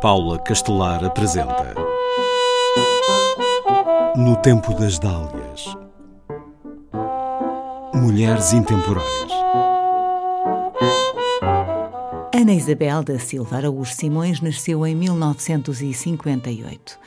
Paula Castelar apresenta No Tempo das Dálias Mulheres Intemporais Ana Isabel da Silva Araújo Simões nasceu em 1958.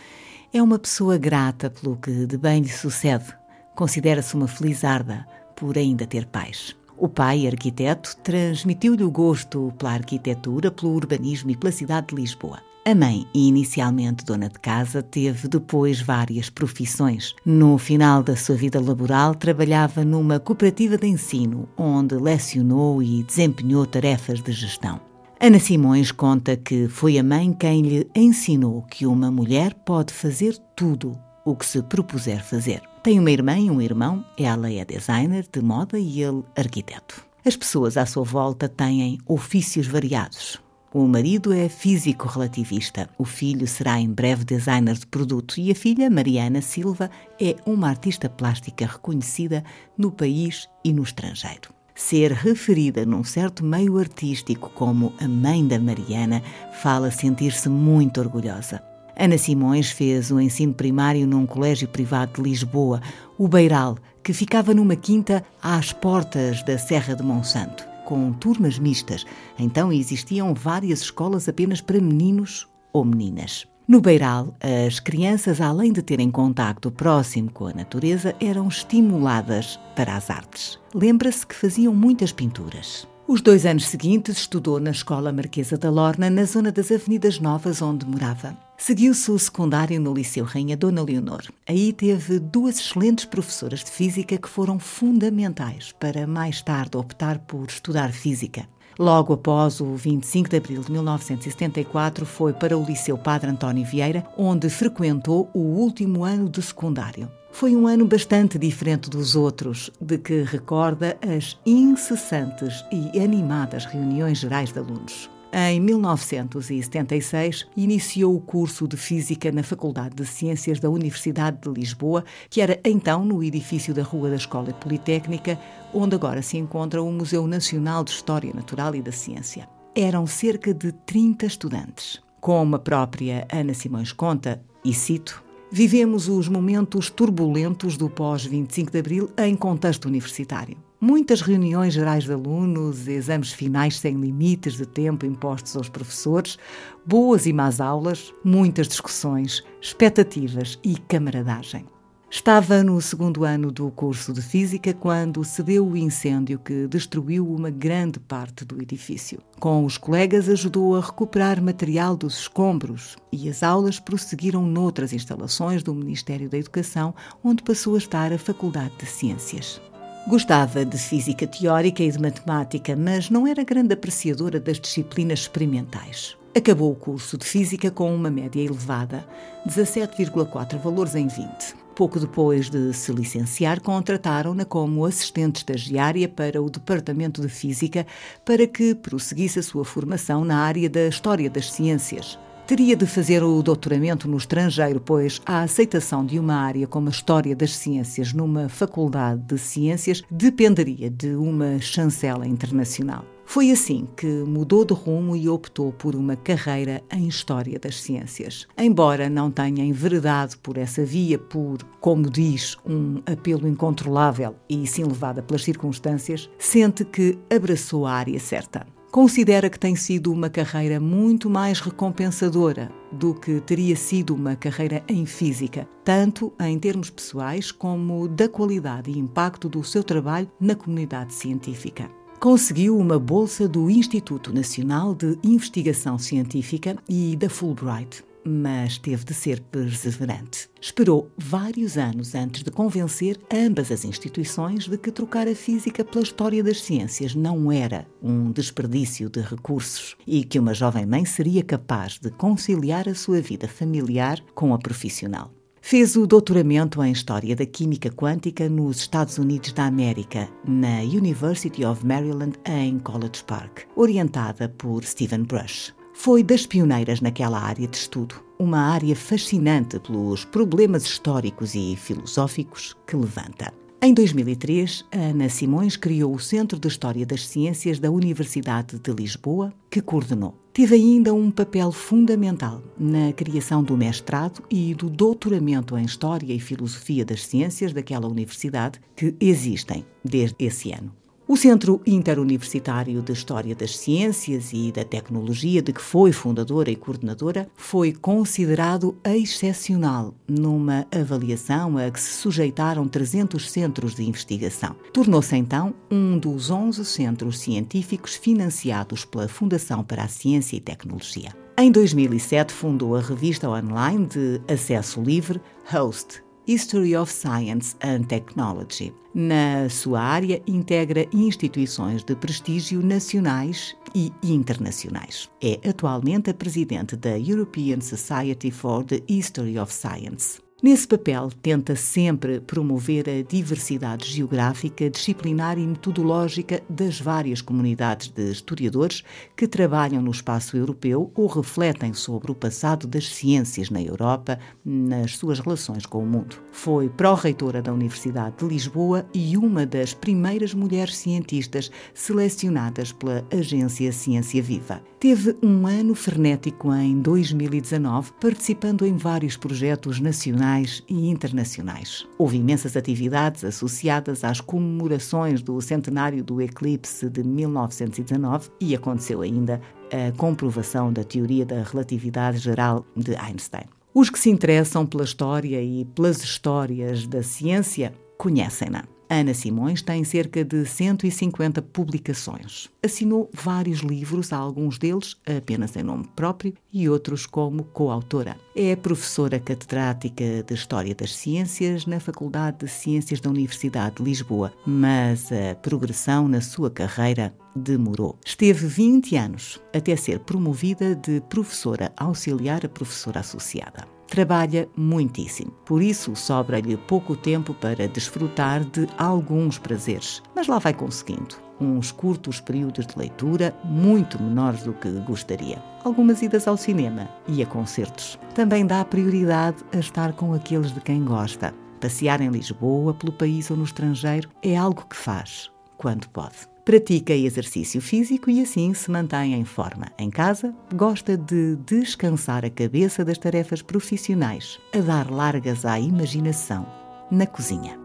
É uma pessoa grata pelo que de bem lhe sucede. Considera-se uma felizarda por ainda ter pais. O pai, arquiteto, transmitiu-lhe o gosto pela arquitetura, pelo urbanismo e pela cidade de Lisboa. A mãe, inicialmente dona de casa, teve depois várias profissões. No final da sua vida laboral, trabalhava numa cooperativa de ensino, onde lecionou e desempenhou tarefas de gestão. Ana Simões conta que foi a mãe quem lhe ensinou que uma mulher pode fazer tudo o que se propuser fazer. Tem uma irmã e um irmão, ela é designer de moda e ele arquiteto. As pessoas à sua volta têm ofícios variados. O marido é físico relativista, o filho será em breve designer de produto e a filha, Mariana Silva, é uma artista plástica reconhecida no país e no estrangeiro. Ser referida num certo meio artístico como a mãe da Mariana fala sentir-se muito orgulhosa. Ana Simões fez o ensino primário num colégio privado de Lisboa, o Beiral, que ficava numa quinta às portas da Serra de Monsanto, com turmas mistas. Então existiam várias escolas apenas para meninos ou meninas. No Beiral, as crianças, além de terem contacto próximo com a natureza, eram estimuladas para as artes. Lembra-se que faziam muitas pinturas. Os dois anos seguintes estudou na Escola Marquesa da Lorna, na zona das Avenidas Novas, onde morava. Seguiu-se o secundário no Liceu Rainha Dona Leonor. Aí teve duas excelentes professoras de física que foram fundamentais para mais tarde optar por estudar física. Logo após o 25 de abril de 1974, foi para o Liceu Padre António Vieira, onde frequentou o último ano de secundário. Foi um ano bastante diferente dos outros, de que recorda as incessantes e animadas reuniões gerais de alunos. Em 1976, iniciou o curso de Física na Faculdade de Ciências da Universidade de Lisboa, que era então no edifício da Rua da Escola Politécnica, onde agora se encontra o Museu Nacional de História Natural e da Ciência. Eram cerca de 30 estudantes. Como a própria Ana Simões conta, e cito, Vivemos os momentos turbulentos do pós-25 de Abril em contexto universitário. Muitas reuniões gerais de alunos, exames finais sem limites de tempo impostos aos professores, boas e más aulas, muitas discussões, expectativas e camaradagem. Estava no segundo ano do curso de Física quando cedeu o incêndio que destruiu uma grande parte do edifício. Com os colegas, ajudou a recuperar material dos escombros e as aulas prosseguiram noutras instalações do Ministério da Educação, onde passou a estar a Faculdade de Ciências. Gostava de física teórica e de matemática, mas não era grande apreciadora das disciplinas experimentais. Acabou o curso de física com uma média elevada, 17,4 valores em 20. Pouco depois de se licenciar, contrataram-na como assistente estagiária para o Departamento de Física para que prosseguisse a sua formação na área da História das Ciências. Teria de fazer o doutoramento no estrangeiro, pois a aceitação de uma área como a História das Ciências numa faculdade de ciências dependeria de uma chancela internacional. Foi assim que mudou de rumo e optou por uma carreira em História das Ciências. Embora não tenha enveredado por essa via, por, como diz, um apelo incontrolável e sim levada pelas circunstâncias, sente que abraçou a área certa. Considera que tem sido uma carreira muito mais recompensadora do que teria sido uma carreira em física, tanto em termos pessoais como da qualidade e impacto do seu trabalho na comunidade científica conseguiu uma bolsa do Instituto Nacional de Investigação Científica e da Fulbright, mas teve de ser perseverante. Esperou vários anos antes de convencer ambas as instituições de que trocar a física pela história das ciências não era um desperdício de recursos e que uma jovem mãe seria capaz de conciliar a sua vida familiar com a profissional. Fez o doutoramento em História da Química Quântica nos Estados Unidos da América, na University of Maryland, em College Park, orientada por Stephen Brush. Foi das pioneiras naquela área de estudo, uma área fascinante pelos problemas históricos e filosóficos que levanta. Em 2003, Ana Simões criou o Centro de História das Ciências da Universidade de Lisboa, que coordenou. Teve ainda um papel fundamental na criação do mestrado e do doutoramento em História e Filosofia das Ciências daquela universidade, que existem desde esse ano. O Centro Interuniversitário de História das Ciências e da Tecnologia, de que foi fundadora e coordenadora, foi considerado excepcional numa avaliação a que se sujeitaram 300 centros de investigação. Tornou-se então um dos 11 centros científicos financiados pela Fundação para a Ciência e Tecnologia. Em 2007, fundou a revista online de acesso livre Host History of Science and Technology. Na sua área, integra instituições de prestígio nacionais e internacionais. É atualmente a presidente da European Society for the History of Science. Nesse papel, tenta sempre promover a diversidade geográfica, disciplinar e metodológica das várias comunidades de historiadores que trabalham no espaço europeu ou refletem sobre o passado das ciências na Europa, nas suas relações com o mundo. Foi pró-reitora da Universidade de Lisboa e uma das primeiras mulheres cientistas selecionadas pela agência Ciência Viva. Teve um ano frenético em 2019, participando em vários projetos nacionais nacionais e internacionais. Houve imensas atividades associadas às comemorações do centenário do eclipse de 1919 e aconteceu ainda a comprovação da teoria da relatividade geral de Einstein. Os que se interessam pela história e pelas histórias da ciência conhecem-na. Ana Simões tem cerca de 150 publicações. Assinou vários livros, alguns deles apenas em nome próprio e outros como coautora. É professora catedrática de História das Ciências na Faculdade de Ciências da Universidade de Lisboa, mas a progressão na sua carreira demorou. Esteve 20 anos até ser promovida de professora auxiliar a professora associada trabalha muitíssimo. Por isso, sobra-lhe pouco tempo para desfrutar de alguns prazeres, mas lá vai conseguindo. Uns curtos períodos de leitura, muito menores do que gostaria. Algumas idas ao cinema e a concertos. Também dá prioridade a estar com aqueles de quem gosta. Passear em Lisboa, pelo país ou no estrangeiro é algo que faz, quando pode. Pratica exercício físico e assim se mantém em forma. Em casa, gosta de descansar a cabeça das tarefas profissionais, a dar largas à imaginação na cozinha.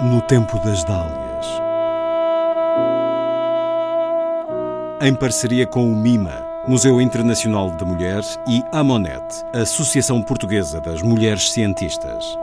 No tempo das dálias. Em parceria com o MIMA, Museu Internacional da Mulher, e a Monet, Associação Portuguesa das Mulheres Cientistas.